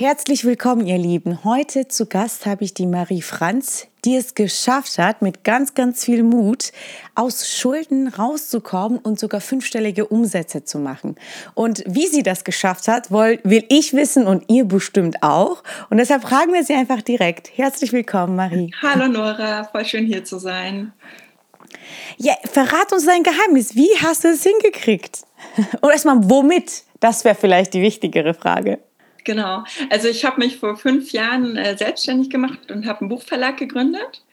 Herzlich willkommen, ihr Lieben. Heute zu Gast habe ich die Marie Franz, die es geschafft hat, mit ganz, ganz viel Mut aus Schulden rauszukommen und sogar fünfstellige Umsätze zu machen. Und wie sie das geschafft hat, will, ich wissen und ihr bestimmt auch. Und deshalb fragen wir sie einfach direkt. Herzlich willkommen, Marie. Hallo Nora, voll schön hier zu sein. Ja, verrat uns dein Geheimnis. Wie hast du es hingekriegt? Und erstmal, womit? Das wäre vielleicht die wichtigere Frage. Genau. Also ich habe mich vor fünf Jahren äh, selbstständig gemacht und habe einen Buchverlag gegründet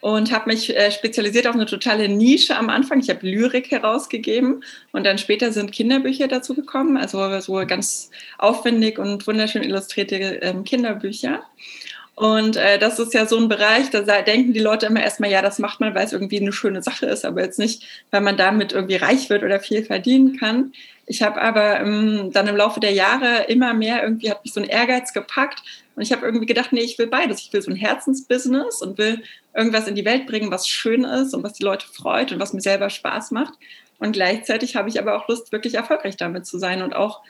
und habe mich äh, spezialisiert auf eine totale Nische am Anfang. Ich habe Lyrik herausgegeben und dann später sind Kinderbücher dazu gekommen, also so ganz aufwendig und wunderschön illustrierte ähm, Kinderbücher. Und äh, das ist ja so ein Bereich, da denken die Leute immer erstmal, ja, das macht man, weil es irgendwie eine schöne Sache ist, aber jetzt nicht, weil man damit irgendwie reich wird oder viel verdienen kann. Ich habe aber ähm, dann im Laufe der Jahre immer mehr irgendwie hat mich so ein Ehrgeiz gepackt und ich habe irgendwie gedacht, nee, ich will beides. Ich will so ein Herzensbusiness und will irgendwas in die Welt bringen, was schön ist und was die Leute freut und was mir selber Spaß macht. Und gleichzeitig habe ich aber auch Lust, wirklich erfolgreich damit zu sein und auch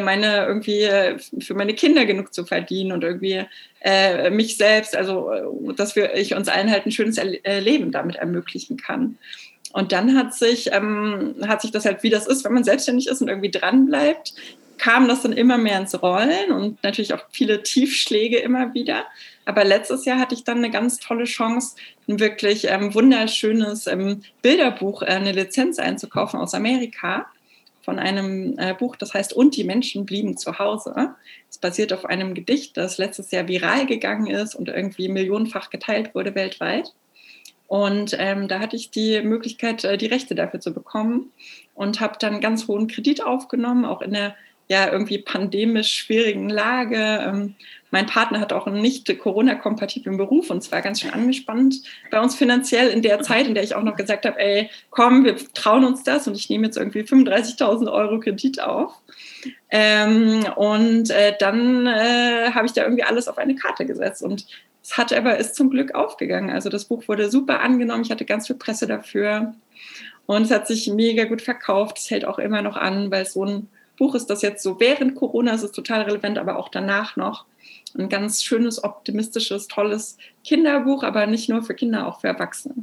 meine irgendwie äh, für meine Kinder genug zu verdienen und irgendwie äh, mich selbst, also äh, dass wir, ich uns allen halt ein schönes Leben damit ermöglichen kann. Und dann hat sich, ähm, hat sich das halt, wie das ist, wenn man selbstständig ist und irgendwie dran bleibt, kam das dann immer mehr ins Rollen und natürlich auch viele Tiefschläge immer wieder. Aber letztes Jahr hatte ich dann eine ganz tolle Chance, ein wirklich ähm, wunderschönes ähm, Bilderbuch, äh, eine Lizenz einzukaufen aus Amerika von einem äh, Buch, das heißt Und die Menschen blieben zu Hause. Es basiert auf einem Gedicht, das letztes Jahr viral gegangen ist und irgendwie millionenfach geteilt wurde weltweit. Und ähm, da hatte ich die Möglichkeit, äh, die Rechte dafür zu bekommen und habe dann ganz hohen Kredit aufgenommen, auch in der ja irgendwie pandemisch schwierigen Lage. Ähm, mein Partner hat auch einen nicht Corona-kompatiblen Beruf und zwar ganz schön angespannt bei uns finanziell in der Zeit, in der ich auch noch gesagt habe, ey, komm, wir trauen uns das und ich nehme jetzt irgendwie 35.000 Euro Kredit auf. Ähm, und äh, dann äh, habe ich da irgendwie alles auf eine Karte gesetzt und es hat aber, ist zum Glück aufgegangen. Also das Buch wurde super angenommen. Ich hatte ganz viel Presse dafür. Und es hat sich mega gut verkauft. Es hält auch immer noch an, weil so ein Buch ist, das jetzt so während Corona ist, ist total relevant, aber auch danach noch. Ein ganz schönes, optimistisches, tolles Kinderbuch, aber nicht nur für Kinder, auch für Erwachsene.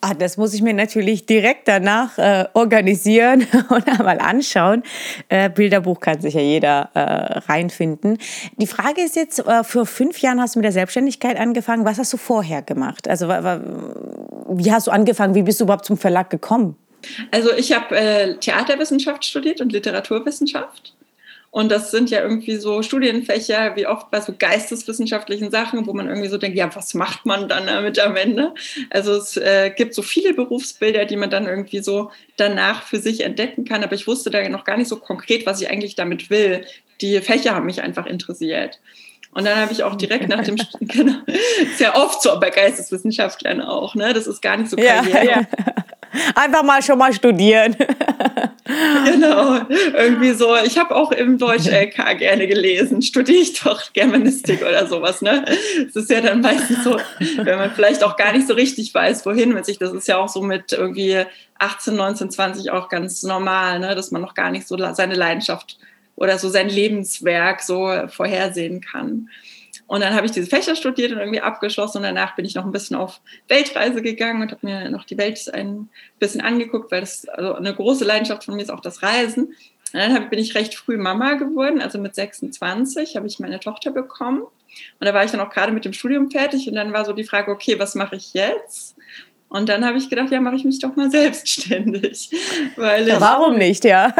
Ah, das muss ich mir natürlich direkt danach äh, organisieren und einmal anschauen. Äh, Bilderbuch kann sich ja jeder äh, reinfinden. Die Frage ist jetzt, äh, vor fünf Jahren hast du mit der Selbstständigkeit angefangen. Was hast du vorher gemacht? Also wie hast du angefangen? Wie bist du überhaupt zum Verlag gekommen? Also ich habe äh, Theaterwissenschaft studiert und Literaturwissenschaft. Und das sind ja irgendwie so Studienfächer, wie oft bei so geisteswissenschaftlichen Sachen, wo man irgendwie so denkt, ja, was macht man dann damit am Ende? Also es äh, gibt so viele Berufsbilder, die man dann irgendwie so danach für sich entdecken kann. Aber ich wusste da noch gar nicht so konkret, was ich eigentlich damit will. Die Fächer haben mich einfach interessiert. Und dann habe ich auch direkt nach dem genau, ist ja oft so bei Geisteswissenschaftlern auch, ne? Das ist gar nicht so karriere. Ja, ja. Einfach mal schon mal studieren. genau, irgendwie so. Ich habe auch im Deutsch-LK gerne gelesen. Studiere ich doch Germanistik oder sowas. Ne? Es ist ja dann meistens so, wenn man vielleicht auch gar nicht so richtig weiß, wohin mit sich. Das ist ja auch so mit irgendwie 18, 19, 20 auch ganz normal, ne? dass man noch gar nicht so seine Leidenschaft oder so sein Lebenswerk so vorhersehen kann. Und dann habe ich diese Fächer studiert und irgendwie abgeschlossen und danach bin ich noch ein bisschen auf Weltreise gegangen und habe mir noch die Welt ein bisschen angeguckt, weil das also eine große Leidenschaft von mir ist auch das Reisen. Und dann bin ich recht früh Mama geworden, also mit 26 habe ich meine Tochter bekommen. Und da war ich dann auch gerade mit dem Studium fertig und dann war so die Frage, okay, was mache ich jetzt? Und dann habe ich gedacht, ja, mache ich mich doch mal selbstständig. Weil ja, warum nicht, ja?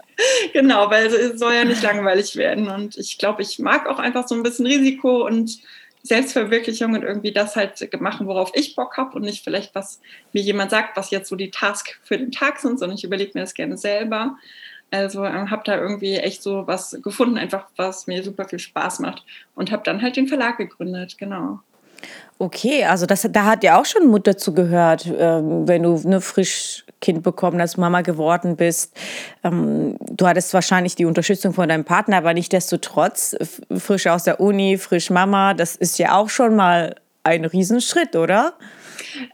genau, weil es soll ja nicht langweilig werden. Und ich glaube, ich mag auch einfach so ein bisschen Risiko und Selbstverwirklichung und irgendwie das halt machen, worauf ich Bock habe und nicht vielleicht, was mir jemand sagt, was jetzt so die Task für den Tag sind, sondern ich überlege mir das gerne selber. Also ähm, habe da irgendwie echt so was gefunden, einfach was mir super viel Spaß macht und habe dann halt den Verlag gegründet, genau. Okay, also das, da hat ja auch schon Mutter zugehört, ähm, wenn du eine frisch Kind bekommen, als Mama geworden bist. Ähm, du hattest wahrscheinlich die Unterstützung von deinem Partner, aber nicht desto trotz, frisch aus der Uni, frisch Mama, das ist ja auch schon mal ein Riesenschritt, oder?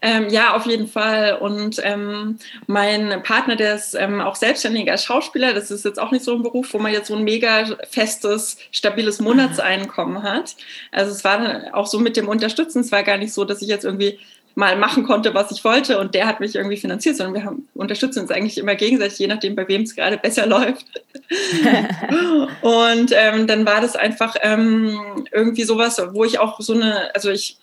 Ähm, ja, auf jeden Fall. Und ähm, mein Partner, der ist ähm, auch selbstständiger Schauspieler. Das ist jetzt auch nicht so ein Beruf, wo man jetzt so ein mega festes, stabiles Monatseinkommen hat. Also es war auch so mit dem Unterstützen. Es war gar nicht so, dass ich jetzt irgendwie mal machen konnte, was ich wollte und der hat mich irgendwie finanziert, sondern wir haben, unterstützen uns eigentlich immer gegenseitig, je nachdem, bei wem es gerade besser läuft. und ähm, dann war das einfach ähm, irgendwie sowas, wo ich auch so eine, also ich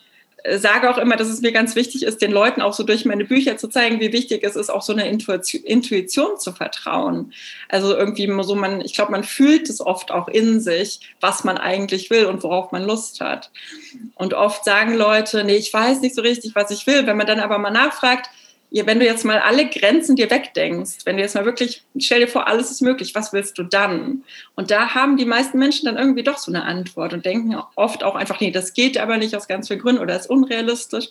sage auch immer, dass es mir ganz wichtig ist, den Leuten auch so durch meine Bücher zu zeigen, wie wichtig es ist, auch so eine Intuition zu vertrauen. Also irgendwie so man, ich glaube, man fühlt es oft auch in sich, was man eigentlich will und worauf man Lust hat. Und oft sagen Leute, nee, ich weiß nicht so richtig, was ich will. Wenn man dann aber mal nachfragt, wenn du jetzt mal alle Grenzen dir wegdenkst, wenn du jetzt mal wirklich, stell dir vor, alles ist möglich, was willst du dann? Und da haben die meisten Menschen dann irgendwie doch so eine Antwort und denken oft auch einfach, nee, das geht aber nicht aus ganz vielen Gründen oder ist unrealistisch.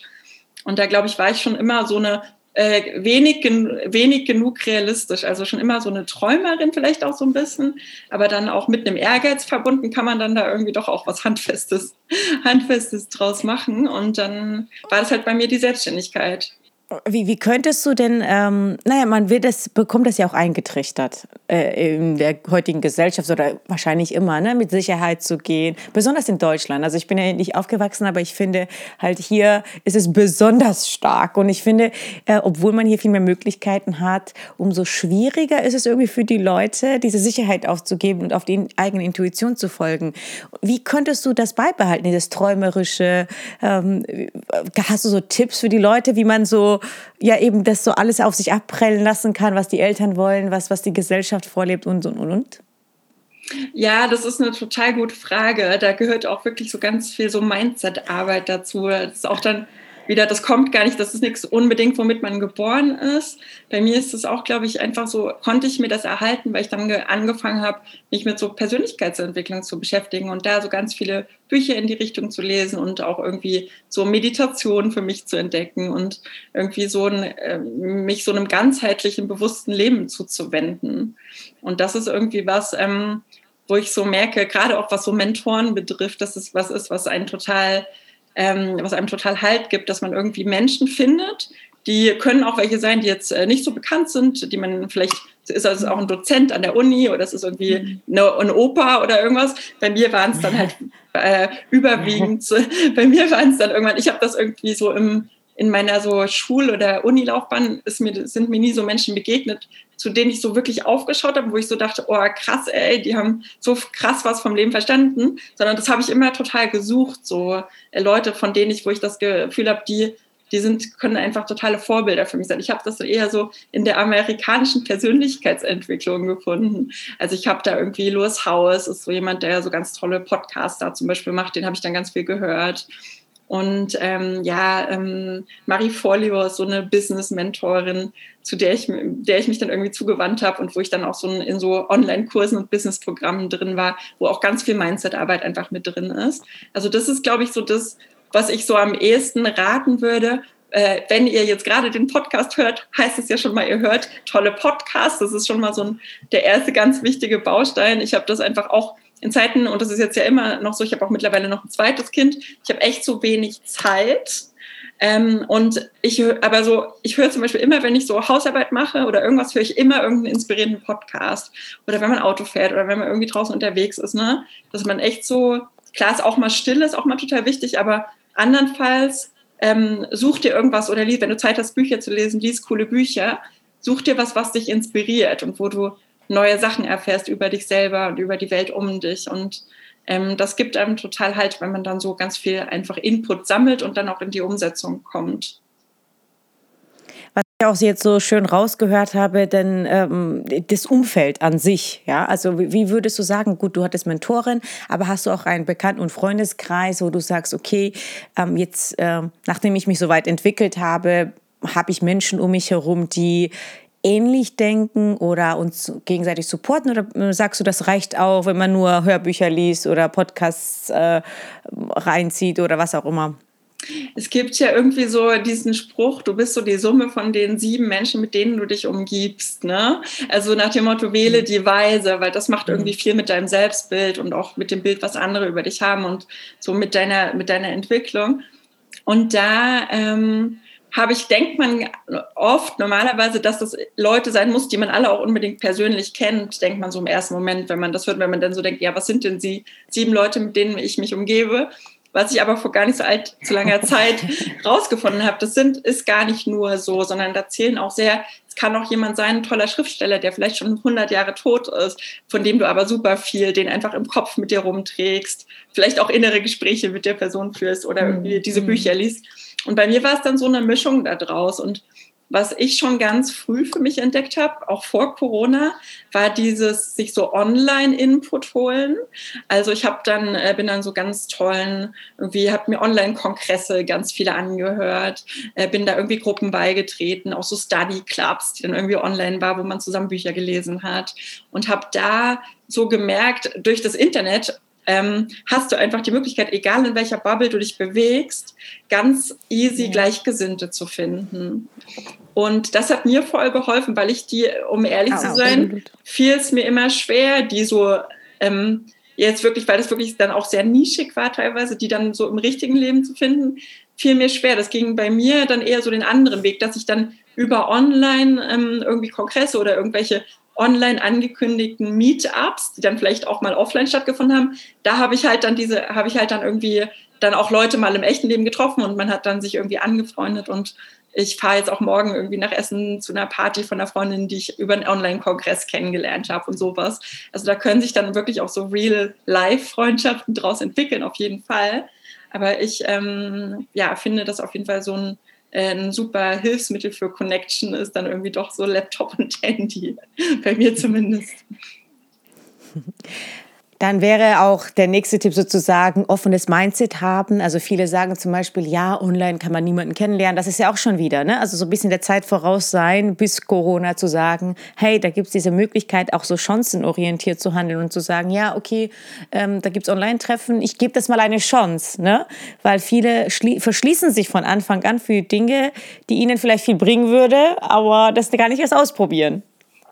Und da glaube ich, war ich schon immer so eine äh, wenig, wenig genug realistisch, also schon immer so eine Träumerin vielleicht auch so ein bisschen, aber dann auch mit einem Ehrgeiz verbunden kann man dann da irgendwie doch auch was Handfestes, Handfestes draus machen. Und dann war das halt bei mir die Selbstständigkeit. Wie, wie könntest du denn, ähm, naja, man wird das, bekommt das ja auch eingetrichtert äh, in der heutigen Gesellschaft oder wahrscheinlich immer, ne, mit Sicherheit zu gehen, besonders in Deutschland. Also ich bin ja nicht aufgewachsen, aber ich finde halt hier ist es besonders stark und ich finde, äh, obwohl man hier viel mehr Möglichkeiten hat, umso schwieriger ist es irgendwie für die Leute, diese Sicherheit aufzugeben und auf die eigene Intuition zu folgen. Wie könntest du das beibehalten, dieses träumerische? Ähm, hast du so Tipps für die Leute, wie man so ja eben das so alles auf sich abprellen lassen kann, was die Eltern wollen, was, was die Gesellschaft vorlebt und, und, und? Ja, das ist eine total gute Frage. Da gehört auch wirklich so ganz viel so Mindset-Arbeit dazu. Das ist auch dann wieder, das kommt gar nicht, das ist nichts unbedingt, womit man geboren ist. Bei mir ist es auch, glaube ich, einfach so, konnte ich mir das erhalten, weil ich dann angefangen habe, mich mit so Persönlichkeitsentwicklung zu beschäftigen und da so ganz viele Bücher in die Richtung zu lesen und auch irgendwie so Meditation für mich zu entdecken und irgendwie so ein, äh, mich so einem ganzheitlichen, bewussten Leben zuzuwenden. Und das ist irgendwie was, ähm, wo ich so merke, gerade auch was so Mentoren betrifft, dass es was ist, was einen total ähm, was einem total Halt gibt, dass man irgendwie Menschen findet, die können auch welche sein, die jetzt äh, nicht so bekannt sind, die man vielleicht ist also auch ein Dozent an der Uni oder es ist irgendwie mhm. eine, eine Oper oder irgendwas. Bei mir waren es dann halt äh, überwiegend, bei mir waren es dann irgendwann, ich habe das irgendwie so im, in meiner so Schul- oder Unilaufbahn ist mir, sind mir nie so Menschen begegnet, zu denen ich so wirklich aufgeschaut habe, wo ich so dachte, oh krass, ey, die haben so krass was vom Leben verstanden, sondern das habe ich immer total gesucht, so äh, Leute, von denen ich, wo ich das Gefühl habe, die die sind, können einfach totale Vorbilder für mich sein. Ich habe das eher so in der amerikanischen Persönlichkeitsentwicklung gefunden. Also ich habe da irgendwie Louis House, ist so jemand, der so ganz tolle Podcasts da zum Beispiel macht, den habe ich dann ganz viel gehört. Und ähm, ja, ähm, Marie Forleo ist so eine Business-Mentorin, zu der ich, der ich mich dann irgendwie zugewandt habe und wo ich dann auch so in so Online-Kursen und Business-Programmen drin war, wo auch ganz viel Mindset-Arbeit einfach mit drin ist. Also das ist, glaube ich, so das, was ich so am ehesten raten würde. Äh, wenn ihr jetzt gerade den Podcast hört, heißt es ja schon mal, ihr hört tolle Podcasts. Das ist schon mal so ein, der erste ganz wichtige Baustein. Ich habe das einfach auch in Zeiten, und das ist jetzt ja immer noch so, ich habe auch mittlerweile noch ein zweites Kind, ich habe echt so wenig Zeit. Ähm, und ich aber so, ich höre zum Beispiel immer, wenn ich so Hausarbeit mache oder irgendwas, höre ich immer irgendeinen inspirierenden Podcast. Oder wenn man Auto fährt oder wenn man irgendwie draußen unterwegs ist, ne? Dass man echt so, klar ist auch mal still, ist auch mal total wichtig, aber andernfalls ähm, such dir irgendwas oder lies, wenn du Zeit hast, Bücher zu lesen, lies coole Bücher, such dir was, was dich inspiriert und wo du neue Sachen erfährst über dich selber und über die Welt um dich. Und ähm, das gibt einem total Halt, wenn man dann so ganz viel einfach Input sammelt und dann auch in die Umsetzung kommt. Was ich auch jetzt so schön rausgehört habe, denn ähm, das Umfeld an sich, ja, also wie, wie, würdest du sagen, gut, du hattest Mentorin, aber hast du auch einen Bekannten- und Freundeskreis, wo du sagst, okay, ähm, jetzt, äh, nachdem ich mich so weit entwickelt habe, habe ich Menschen um mich herum, die ähnlich denken oder uns gegenseitig supporten? Oder äh, sagst du, das reicht auch, wenn man nur Hörbücher liest oder Podcasts äh, reinzieht oder was auch immer? Es gibt ja irgendwie so diesen Spruch, du bist so die Summe von den sieben Menschen, mit denen du dich umgibst. Ne? Also nach dem Motto, wähle mhm. die Weise, weil das macht irgendwie mhm. viel mit deinem Selbstbild und auch mit dem Bild, was andere über dich haben und so mit deiner, mit deiner Entwicklung. Und da ähm, habe ich, denkt man oft normalerweise, dass das Leute sein muss, die man alle auch unbedingt persönlich kennt, denkt man so im ersten Moment, wenn man das hört, wenn man dann so denkt, ja, was sind denn sie, sieben Leute, mit denen ich mich umgebe? Was ich aber vor gar nicht so alt, zu langer Zeit rausgefunden habe, das sind, ist gar nicht nur so, sondern da zählen auch sehr, es kann auch jemand sein, ein toller Schriftsteller, der vielleicht schon 100 Jahre tot ist, von dem du aber super viel, den einfach im Kopf mit dir rumträgst, vielleicht auch innere Gespräche mit der Person führst oder irgendwie diese mhm. Bücher liest. Und bei mir war es dann so eine Mischung da draus. Und was ich schon ganz früh für mich entdeckt habe, auch vor Corona, war dieses sich so Online-Input holen. Also ich habe dann äh, bin dann so ganz tollen irgendwie habe mir Online-Kongresse ganz viele angehört, äh, bin da irgendwie Gruppen beigetreten, auch so Study Clubs, die dann irgendwie online war, wo man zusammen Bücher gelesen hat und habe da so gemerkt durch das Internet ähm, hast du einfach die Möglichkeit, egal in welcher Bubble du dich bewegst, ganz easy ja. Gleichgesinnte zu finden. Und das hat mir voll geholfen, weil ich die, um ehrlich ah, zu sein, fiel es mir immer schwer, die so ähm, jetzt wirklich, weil das wirklich dann auch sehr nischig war teilweise, die dann so im richtigen Leben zu finden, fiel mir schwer. Das ging bei mir dann eher so den anderen Weg, dass ich dann über online ähm, irgendwie Kongresse oder irgendwelche online angekündigten Meetups, die dann vielleicht auch mal offline stattgefunden haben, da habe ich halt dann diese, habe ich halt dann irgendwie dann auch Leute mal im echten Leben getroffen und man hat dann sich irgendwie angefreundet und ich fahre jetzt auch morgen irgendwie nach Essen zu einer Party von einer Freundin, die ich über einen Online-Kongress kennengelernt habe und sowas. Also da können sich dann wirklich auch so Real-Life-Freundschaften draus entwickeln, auf jeden Fall. Aber ich ähm, ja, finde das auf jeden Fall so ein ein super Hilfsmittel für Connection ist dann irgendwie doch so Laptop und Handy, bei mir zumindest. Dann wäre auch der nächste Tipp sozusagen offenes Mindset haben. Also viele sagen zum Beispiel, ja, online kann man niemanden kennenlernen. Das ist ja auch schon wieder, ne? Also so ein bisschen der Zeit voraus sein, bis Corona zu sagen, hey, da gibt es diese Möglichkeit, auch so chancenorientiert zu handeln und zu sagen, ja, okay, ähm, da gibt es Online-Treffen, ich gebe das mal eine Chance, ne? Weil viele verschließen sich von Anfang an für Dinge, die ihnen vielleicht viel bringen würde, aber das gar nicht erst ausprobieren.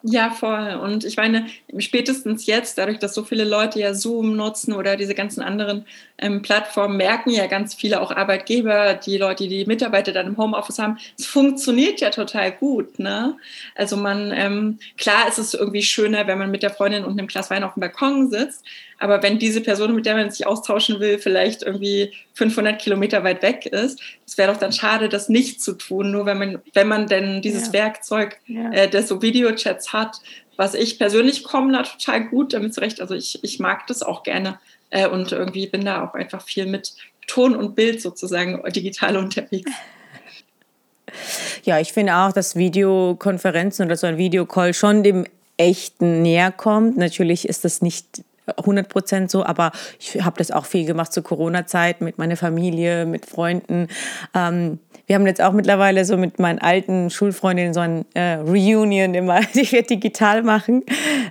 Ja, voll. Und ich meine, spätestens jetzt, dadurch, dass so viele Leute ja Zoom nutzen oder diese ganzen anderen ähm, Plattformen, merken ja ganz viele auch Arbeitgeber, die Leute, die Mitarbeiter dann im Homeoffice haben, es funktioniert ja total gut. Ne? Also man, ähm, klar ist es irgendwie schöner, wenn man mit der Freundin und einem Glas Wein auf dem Balkon sitzt, aber wenn diese Person, mit der man sich austauschen will, vielleicht irgendwie 500 Kilometer weit weg ist, es wäre doch dann schade, das nicht zu tun, nur wenn man, wenn man denn dieses ja. Werkzeug ja. äh, des so Videochats hat, was ich persönlich komme da total gut damit zurecht. Also ich, ich mag das auch gerne äh, und irgendwie bin da auch einfach viel mit Ton und Bild sozusagen digital unterwegs. Ja, ich finde auch, dass Videokonferenzen oder so ein Videocall schon dem echten näher kommt. Natürlich ist das nicht 100 Prozent so, aber ich habe das auch viel gemacht zur Corona-Zeit mit meiner Familie, mit Freunden. Ähm, wir haben jetzt auch mittlerweile so mit meinen alten Schulfreundinnen so ein äh, Reunion immer, die wir digital machen.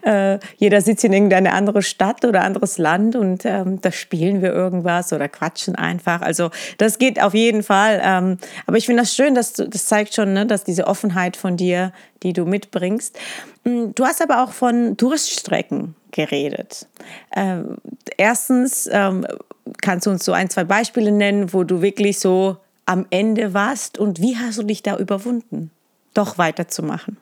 Äh, jeder sitzt in irgendeine andere Stadt oder anderes Land und ähm, da spielen wir irgendwas oder quatschen einfach. Also das geht auf jeden Fall. Ähm, aber ich finde das schön, dass du, das zeigt schon, ne, dass diese Offenheit von dir, die du mitbringst. Hm, du hast aber auch von Touriststrecken geredet. Ähm, erstens, ähm, kannst du uns so ein, zwei Beispiele nennen, wo du wirklich so am Ende warst und wie hast du dich da überwunden, doch weiterzumachen?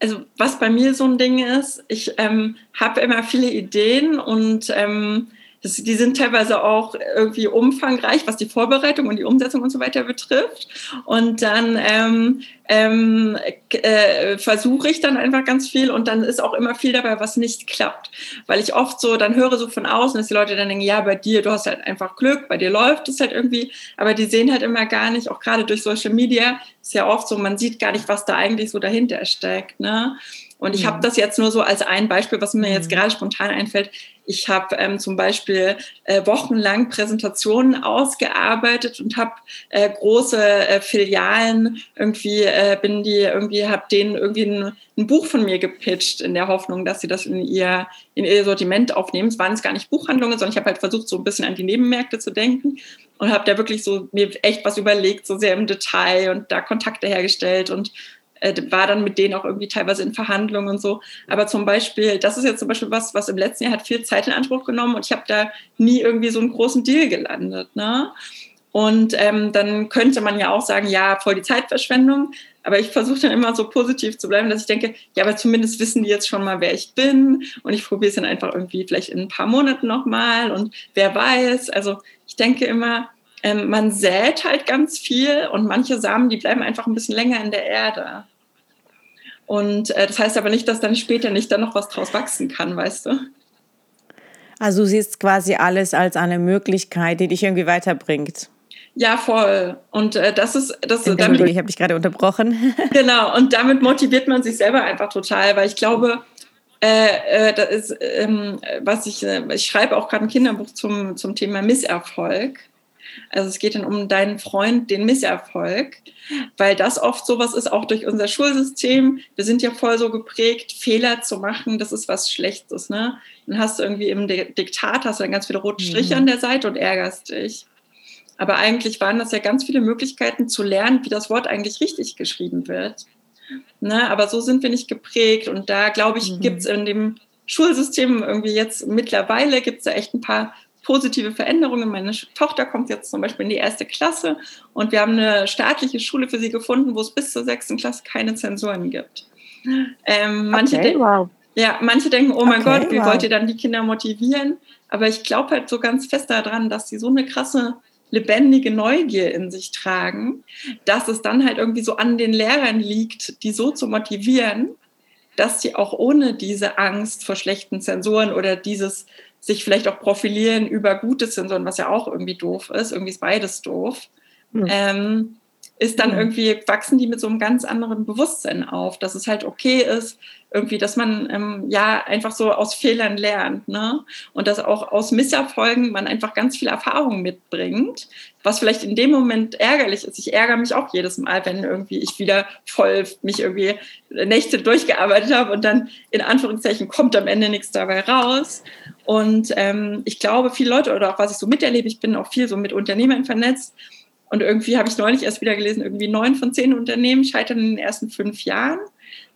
Also was bei mir so ein Ding ist, ich ähm, habe immer viele Ideen und ähm, das, die sind teilweise auch irgendwie umfangreich, was die Vorbereitung und die Umsetzung und so weiter betrifft. Und dann ähm, ähm, äh, versuche ich dann einfach ganz viel und dann ist auch immer viel dabei, was nicht klappt. Weil ich oft so, dann höre so von außen, dass die Leute dann denken, ja, bei dir, du hast halt einfach Glück, bei dir läuft es halt irgendwie, aber die sehen halt immer gar nicht, auch gerade durch Social Media, ist ja oft so, man sieht gar nicht, was da eigentlich so dahinter steckt. Ne? Und ich habe mhm. das jetzt nur so als ein Beispiel, was mir jetzt mhm. gerade spontan einfällt. Ich habe ähm, zum Beispiel äh, wochenlang Präsentationen ausgearbeitet und habe äh, große äh, Filialen irgendwie äh, bin die irgendwie habe denen irgendwie ein, ein, Buch von mir gepitcht in der Hoffnung, dass sie das in ihr in ihr Sortiment aufnehmen. Es waren jetzt gar nicht Buchhandlungen, sondern ich habe halt versucht so ein bisschen an die Nebenmärkte zu denken und habe da wirklich so mir echt was überlegt, so sehr im Detail und da Kontakte hergestellt und äh, war dann mit denen auch irgendwie teilweise in Verhandlungen und so. Aber zum Beispiel, das ist jetzt zum Beispiel was, was im letzten Jahr hat viel Zeit in Anspruch genommen und ich habe da nie irgendwie so einen großen Deal gelandet. Ne? Und ähm, dann könnte man ja auch sagen, ja, voll die Zeitverschwendung. Aber ich versuche dann immer so positiv zu bleiben, dass ich denke, ja, aber zumindest wissen die jetzt schon mal, wer ich bin. Und ich probiere es dann einfach irgendwie vielleicht in ein paar Monaten nochmal. Und wer weiß. Also ich denke immer, ähm, man sät halt ganz viel und manche Samen, die bleiben einfach ein bisschen länger in der Erde. Und äh, das heißt aber nicht, dass dann später nicht dann noch was draus wachsen kann, weißt du? Also du siehst quasi alles als eine Möglichkeit, die dich irgendwie weiterbringt. Ja, voll. Und äh, das ist das. Damit, ich habe dich gerade unterbrochen. genau. Und damit motiviert man sich selber einfach total, weil ich glaube, äh, äh, das ist, ähm, was ich, äh, ich schreibe auch gerade ein Kinderbuch zum zum Thema Misserfolg. Also es geht dann um deinen Freund, den Misserfolg, weil das oft sowas ist, auch durch unser Schulsystem. Wir sind ja voll so geprägt, Fehler zu machen, das ist was Schlechtes. Ne? Dann hast du irgendwie im Diktat, hast du dann ganz viele rote Striche mhm. an der Seite und ärgerst dich. Aber eigentlich waren das ja ganz viele Möglichkeiten zu lernen, wie das Wort eigentlich richtig geschrieben wird. Ne? Aber so sind wir nicht geprägt. Und da, glaube ich, mhm. gibt es in dem Schulsystem irgendwie jetzt mittlerweile gibt es da echt ein paar positive Veränderungen. Meine Tochter kommt jetzt zum Beispiel in die erste Klasse und wir haben eine staatliche Schule für sie gefunden, wo es bis zur sechsten Klasse keine Zensuren gibt. Ähm, manche, okay, wow. ja, manche denken, oh mein okay, Gott, wie wow. wollt ihr dann die Kinder motivieren? Aber ich glaube halt so ganz fest daran, dass sie so eine krasse lebendige Neugier in sich tragen, dass es dann halt irgendwie so an den Lehrern liegt, die so zu motivieren, dass sie auch ohne diese Angst vor schlechten Zensoren oder dieses sich vielleicht auch profilieren über gute Zensoren, was ja auch irgendwie doof ist, irgendwie ist beides doof, mhm. ähm, ist dann mhm. irgendwie, wachsen die mit so einem ganz anderen Bewusstsein auf, dass es halt okay ist, irgendwie, dass man ähm, ja einfach so aus Fehlern lernt, ne? Und dass auch aus Misserfolgen man einfach ganz viel Erfahrung mitbringt, was vielleicht in dem Moment ärgerlich ist. Ich ärgere mich auch jedes Mal, wenn irgendwie ich wieder voll mich irgendwie Nächte durchgearbeitet habe und dann in Anführungszeichen kommt am Ende nichts dabei raus. Und ähm, ich glaube, viele Leute oder auch was ich so miterlebe, ich bin auch viel so mit Unternehmern vernetzt. Und irgendwie habe ich neulich erst wieder gelesen, irgendwie neun von zehn Unternehmen scheitern in den ersten fünf Jahren.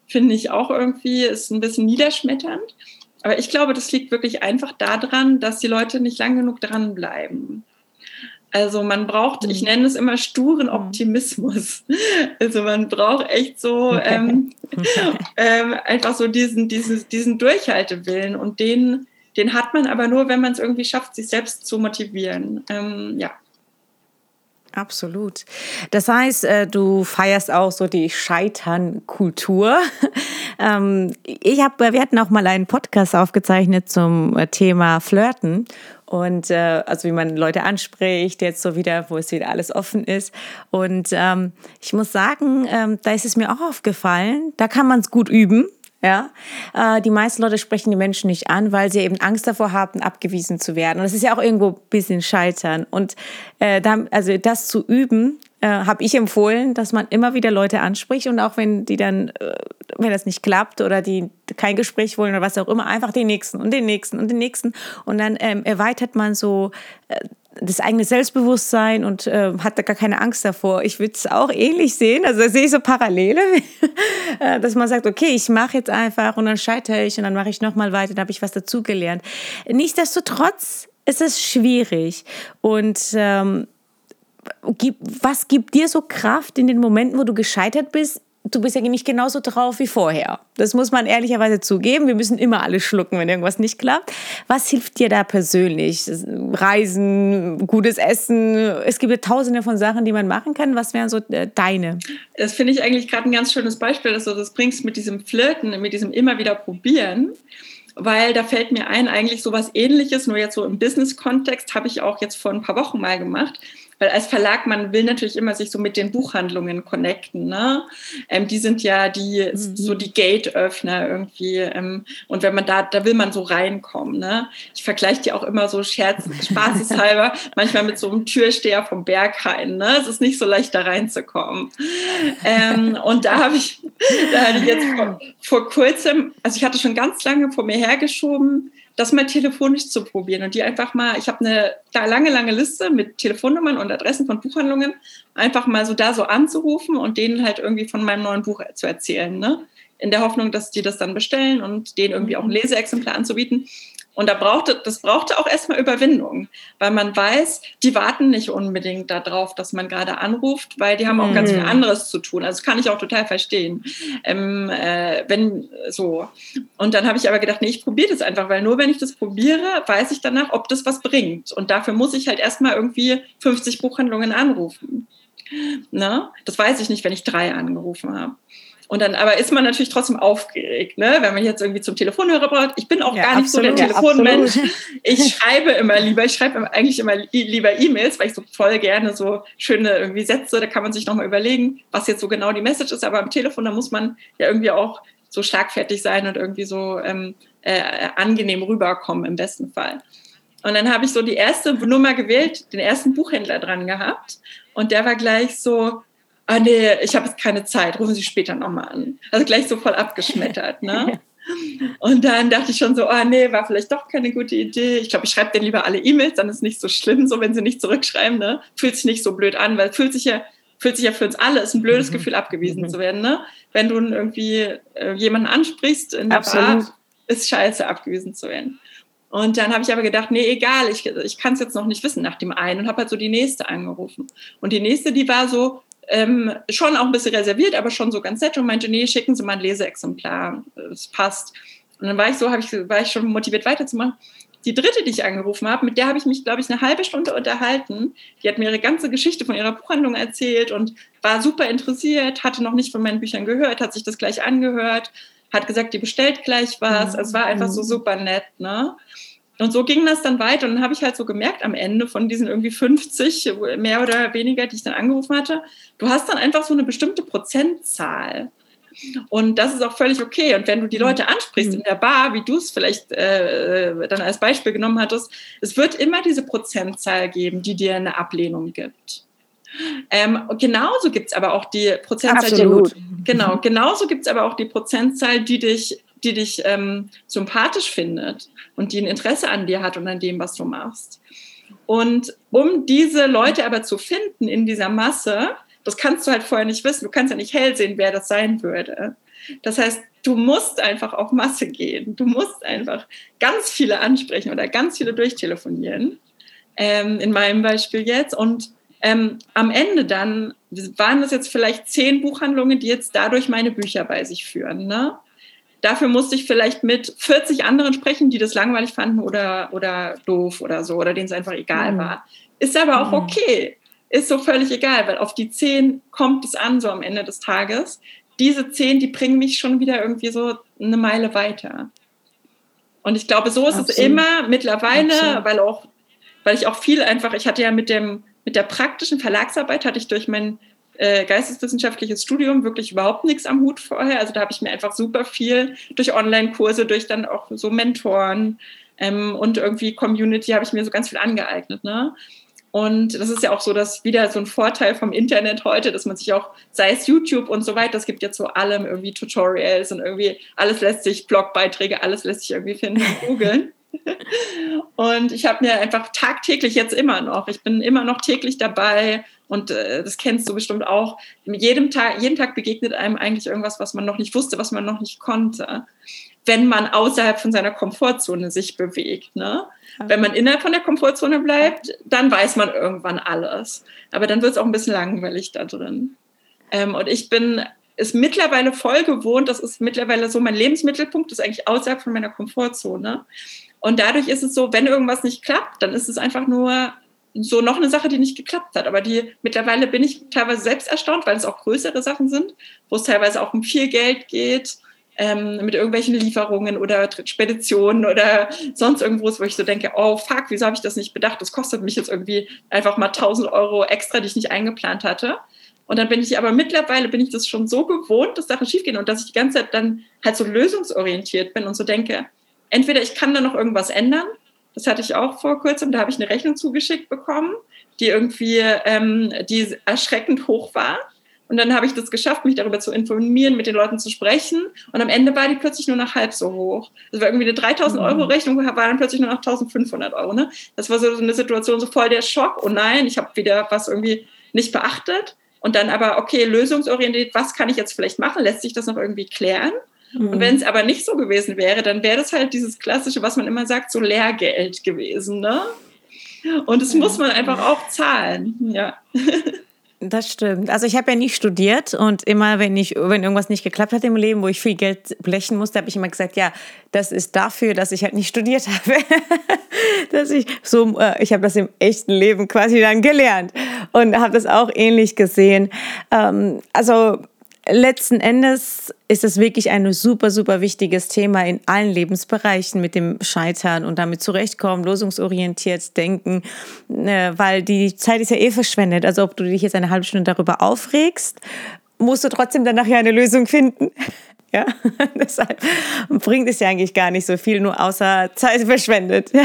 Finde ich auch irgendwie, ist ein bisschen niederschmetternd. Aber ich glaube, das liegt wirklich einfach daran, dass die Leute nicht lang genug dranbleiben. Also man braucht, ich mhm. nenne es immer sturen mhm. Optimismus. Also man braucht echt so ähm, ähm, einfach so diesen, dieses, diesen Durchhaltewillen und den, den hat man aber nur, wenn man es irgendwie schafft, sich selbst zu motivieren. Ähm, ja. Absolut. Das heißt, äh, du feierst auch so die Scheitern-Kultur. Ähm, ich habe, wir hatten auch mal einen Podcast aufgezeichnet zum äh, Thema Flirten und äh, also wie man Leute anspricht, jetzt so wieder, wo es wieder alles offen ist. Und ähm, ich muss sagen, ähm, da ist es mir auch aufgefallen, da kann man es gut üben. Ja, äh, die meisten Leute sprechen die Menschen nicht an, weil sie eben Angst davor haben, abgewiesen zu werden. Und das ist ja auch irgendwo ein bisschen Scheitern. Und äh, dann, also das zu üben, äh, habe ich empfohlen, dass man immer wieder Leute anspricht und auch wenn die dann, äh, wenn das nicht klappt oder die kein Gespräch wollen oder was auch immer, einfach den nächsten und den nächsten und den nächsten. Und dann ähm, erweitert man so äh, das eigene Selbstbewusstsein und äh, hat da gar keine Angst davor. Ich würde es auch ähnlich sehen. Also da sehe ich so Parallele, äh, dass man sagt, okay, ich mache jetzt einfach und dann scheitere ich und dann mache ich nochmal weiter, dann habe ich was dazugelernt. Nichtsdestotrotz ist es schwierig. Und ähm, was gibt dir so Kraft in den Momenten, wo du gescheitert bist, du bist ja nicht genauso drauf wie vorher. Das muss man ehrlicherweise zugeben. Wir müssen immer alles schlucken, wenn irgendwas nicht klappt. Was hilft dir da persönlich? Reisen, gutes Essen. Es gibt ja tausende von Sachen, die man machen kann. Was wären so äh, deine? Das finde ich eigentlich gerade ein ganz schönes Beispiel, dass du das bringst mit diesem Flirten, mit diesem immer wieder probieren weil da fällt mir ein, eigentlich so was ähnliches, nur jetzt so im Business-Kontext, habe ich auch jetzt vor ein paar Wochen mal gemacht. Weil als Verlag, man will natürlich immer sich so mit den Buchhandlungen connecten. Ne? Ähm, die sind ja die, mhm. so die Gate-Öffner irgendwie. Ähm, und wenn man da, da will man so reinkommen. Ne? Ich vergleiche die auch immer so scherz, spaßeshalber, manchmal mit so einem Türsteher vom Berghain. Ne? Es ist nicht so leicht, da reinzukommen. Ähm, und da habe ich, da hatte ich jetzt vor, vor kurzem, also ich hatte schon ganz lange vor mir hergeschoben, das mal telefonisch zu probieren und die einfach mal, ich habe eine lange, lange Liste mit Telefonnummern und Adressen von Buchhandlungen, einfach mal so da so anzurufen und denen halt irgendwie von meinem neuen Buch zu erzählen, ne? In der Hoffnung, dass die das dann bestellen und denen irgendwie auch ein mhm. Leseexemplar anzubieten. Und da brauchte, das brauchte auch erstmal Überwindung, weil man weiß, die warten nicht unbedingt darauf, dass man gerade anruft, weil die haben auch mhm. ganz viel mhm. anderes zu tun. Also das kann ich auch total verstehen. Ähm, äh, wenn so. Und dann habe ich aber gedacht, nee, ich probiere das einfach, weil nur wenn ich das probiere, weiß ich danach, ob das was bringt. Und dafür muss ich halt erstmal irgendwie 50 Buchhandlungen anrufen. Ne? Das weiß ich nicht, wenn ich drei angerufen habe. Und dann aber ist man natürlich trotzdem aufgeregt, ne? wenn man jetzt irgendwie zum Telefonhörer braucht. Ich bin auch ja, gar nicht absolut, so der Telefonmensch. Ja, ich schreibe immer lieber, ich schreibe eigentlich immer lieber E-Mails, weil ich so voll gerne so schöne irgendwie Sätze, da kann man sich nochmal überlegen, was jetzt so genau die Message ist. Aber am Telefon, da muss man ja irgendwie auch so schlagfertig sein und irgendwie so ähm, äh, angenehm rüberkommen im besten Fall. Und dann habe ich so die erste Nummer gewählt, den ersten Buchhändler dran gehabt. Und der war gleich so, ah nee, ich habe jetzt keine Zeit, rufen Sie später nochmal an. Also gleich so voll abgeschmettert, ne? Und dann dachte ich schon so, ah nee, war vielleicht doch keine gute Idee. Ich glaube, ich schreibe denen lieber alle E-Mails, dann ist es nicht so schlimm, so wenn sie nicht zurückschreiben, ne? Fühlt sich nicht so blöd an, weil fühlt sich ja, fühlt sich ja für uns alle, ist ein blödes mhm. Gefühl, abgewiesen mhm. zu werden, ne? Wenn du irgendwie äh, jemanden ansprichst in der Absolut. Bar, ist scheiße, abgewiesen zu werden. Und dann habe ich aber gedacht, nee, egal, ich, ich kann es jetzt noch nicht wissen nach dem einen und habe halt so die nächste angerufen. Und die nächste, die war so, ähm, schon auch ein bisschen reserviert, aber schon so ganz nett und meinte, nee, schicken Sie mal ein Leseexemplar, es passt. Und dann war ich so, ich, war ich schon motiviert weiterzumachen. Die dritte, die ich angerufen habe, mit der habe ich mich, glaube ich, eine halbe Stunde unterhalten. Die hat mir ihre ganze Geschichte von ihrer Buchhandlung erzählt und war super interessiert, hatte noch nicht von meinen Büchern gehört, hat sich das gleich angehört, hat gesagt, die bestellt gleich was. Mhm. Es war einfach so mhm. super nett, ne? Und so ging das dann weiter. Und dann habe ich halt so gemerkt am Ende von diesen irgendwie 50, mehr oder weniger, die ich dann angerufen hatte, du hast dann einfach so eine bestimmte Prozentzahl. Und das ist auch völlig okay. Und wenn du die Leute ansprichst in der Bar, wie du es vielleicht äh, dann als Beispiel genommen hattest, es wird immer diese Prozentzahl geben, die dir eine Ablehnung gibt. Ähm, genauso gibt es aber auch die Prozentzahl, Absolut. Die, genau, genauso gibt es aber auch die Prozentzahl, die dich die dich ähm, sympathisch findet und die ein Interesse an dir hat und an dem, was du machst. Und um diese Leute aber zu finden in dieser Masse, das kannst du halt vorher nicht wissen. Du kannst ja nicht hell sehen, wer das sein würde. Das heißt, du musst einfach auf Masse gehen. Du musst einfach ganz viele ansprechen oder ganz viele durchtelefonieren. Ähm, in meinem Beispiel jetzt. Und ähm, am Ende dann waren das jetzt vielleicht zehn Buchhandlungen, die jetzt dadurch meine Bücher bei sich führen. Ne? Dafür musste ich vielleicht mit 40 anderen sprechen, die das langweilig fanden oder, oder doof oder so, oder denen es einfach egal mhm. war. Ist aber auch mhm. okay. Ist so völlig egal, weil auf die 10 kommt es an, so am Ende des Tages. Diese 10, die bringen mich schon wieder irgendwie so eine Meile weiter. Und ich glaube, so ist Absolut. es immer mittlerweile, Absolut. weil auch, weil ich auch viel einfach, ich hatte ja mit dem, mit der praktischen Verlagsarbeit hatte ich durch mein äh, geisteswissenschaftliches Studium wirklich überhaupt nichts am Hut vorher. Also da habe ich mir einfach super viel durch Online-Kurse, durch dann auch so Mentoren ähm, und irgendwie Community habe ich mir so ganz viel angeeignet. Ne? Und das ist ja auch so, dass wieder so ein Vorteil vom Internet heute, dass man sich auch, sei es YouTube und so weiter, es gibt ja zu allem irgendwie Tutorials und irgendwie alles lässt sich, Blogbeiträge, alles lässt sich irgendwie finden und googeln. und ich habe mir einfach tagtäglich jetzt immer noch, ich bin immer noch täglich dabei, und äh, das kennst du bestimmt auch. Jedem Tag, jeden Tag begegnet einem eigentlich irgendwas, was man noch nicht wusste, was man noch nicht konnte. Wenn man außerhalb von seiner Komfortzone sich bewegt. Ne? Wenn man innerhalb von der Komfortzone bleibt, dann weiß man irgendwann alles. Aber dann wird es auch ein bisschen langweilig da drin. Ähm, und ich bin es mittlerweile voll gewohnt, das ist mittlerweile so mein Lebensmittelpunkt, das ist eigentlich außerhalb von meiner Komfortzone. Und dadurch ist es so, wenn irgendwas nicht klappt, dann ist es einfach nur so noch eine Sache, die nicht geklappt hat. Aber die mittlerweile bin ich teilweise selbst erstaunt, weil es auch größere Sachen sind, wo es teilweise auch um viel Geld geht, ähm, mit irgendwelchen Lieferungen oder Speditionen oder sonst irgendwo, wo ich so denke, oh fuck, wieso habe ich das nicht bedacht? Das kostet mich jetzt irgendwie einfach mal 1000 Euro extra, die ich nicht eingeplant hatte. Und dann bin ich aber mittlerweile bin ich das schon so gewohnt, dass Sachen schiefgehen und dass ich die ganze Zeit dann halt so lösungsorientiert bin und so denke, entweder ich kann da noch irgendwas ändern das hatte ich auch vor kurzem. Da habe ich eine Rechnung zugeschickt bekommen, die irgendwie, ähm, die erschreckend hoch war. Und dann habe ich das geschafft, mich darüber zu informieren, mit den Leuten zu sprechen. Und am Ende war die plötzlich nur noch halb so hoch. Das war irgendwie eine 3000 Euro mhm. Rechnung, war dann plötzlich nur noch 1500 Euro. Ne? Das war so eine Situation, so voll der Schock. Oh nein, ich habe wieder was irgendwie nicht beachtet. Und dann aber, okay, lösungsorientiert, was kann ich jetzt vielleicht machen? Lässt sich das noch irgendwie klären? Mhm. Und wenn es aber nicht so gewesen wäre, dann wäre das halt dieses klassische, was man immer sagt, so Lehrgeld gewesen. Ne? Und das muss man einfach auch zahlen. Ja. Das stimmt. Also ich habe ja nicht studiert und immer, wenn ich, wenn irgendwas nicht geklappt hat im Leben, wo ich viel Geld blechen musste, habe ich immer gesagt, ja, das ist dafür, dass ich halt nicht studiert habe. dass ich so, äh, ich habe das im echten Leben quasi dann gelernt und habe das auch ähnlich gesehen. Ähm, also letzten Endes ist es wirklich ein super, super wichtiges Thema in allen Lebensbereichen mit dem Scheitern und damit zurechtkommen, lösungsorientiert denken, äh, weil die Zeit ist ja eh verschwendet. Also ob du dich jetzt eine halbe Stunde darüber aufregst, musst du trotzdem dann nachher eine Lösung finden. Ja, deshalb bringt es ja eigentlich gar nicht so viel, nur außer Zeit verschwendet.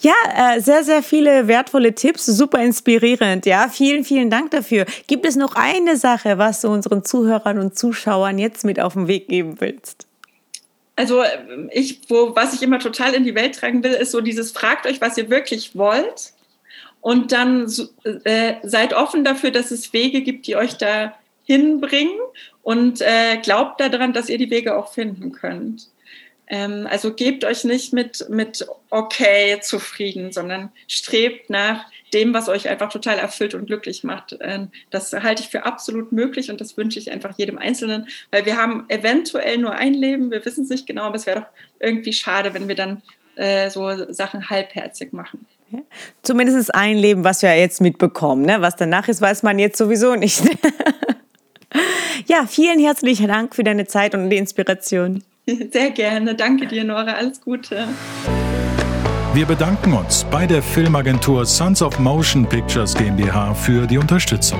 Ja. Ja, äh, sehr, sehr viele wertvolle Tipps, super inspirierend. Ja, vielen, vielen Dank dafür. Gibt es noch eine Sache, was du unseren Zuhörern und Zuschauern jetzt mit auf den Weg geben willst? Also ich, wo, was ich immer total in die Welt tragen will, ist so dieses fragt euch, was ihr wirklich wollt und dann äh, seid offen dafür, dass es Wege gibt, die euch da hinbringen und äh, glaubt daran, dass ihr die Wege auch finden könnt. Ähm, also gebt euch nicht mit, mit okay zufrieden, sondern strebt nach dem, was euch einfach total erfüllt und glücklich macht. Ähm, das halte ich für absolut möglich und das wünsche ich einfach jedem Einzelnen, weil wir haben eventuell nur ein Leben, wir wissen es nicht genau, aber es wäre doch irgendwie schade, wenn wir dann äh, so Sachen halbherzig machen. Zumindest ein Leben, was wir jetzt mitbekommen. Ne? Was danach ist, weiß man jetzt sowieso nicht. ja, vielen herzlichen Dank für deine Zeit und die Inspiration. Sehr gerne. Danke dir, Nora. Alles Gute. Wir bedanken uns bei der Filmagentur Sons of Motion Pictures GmbH für die Unterstützung.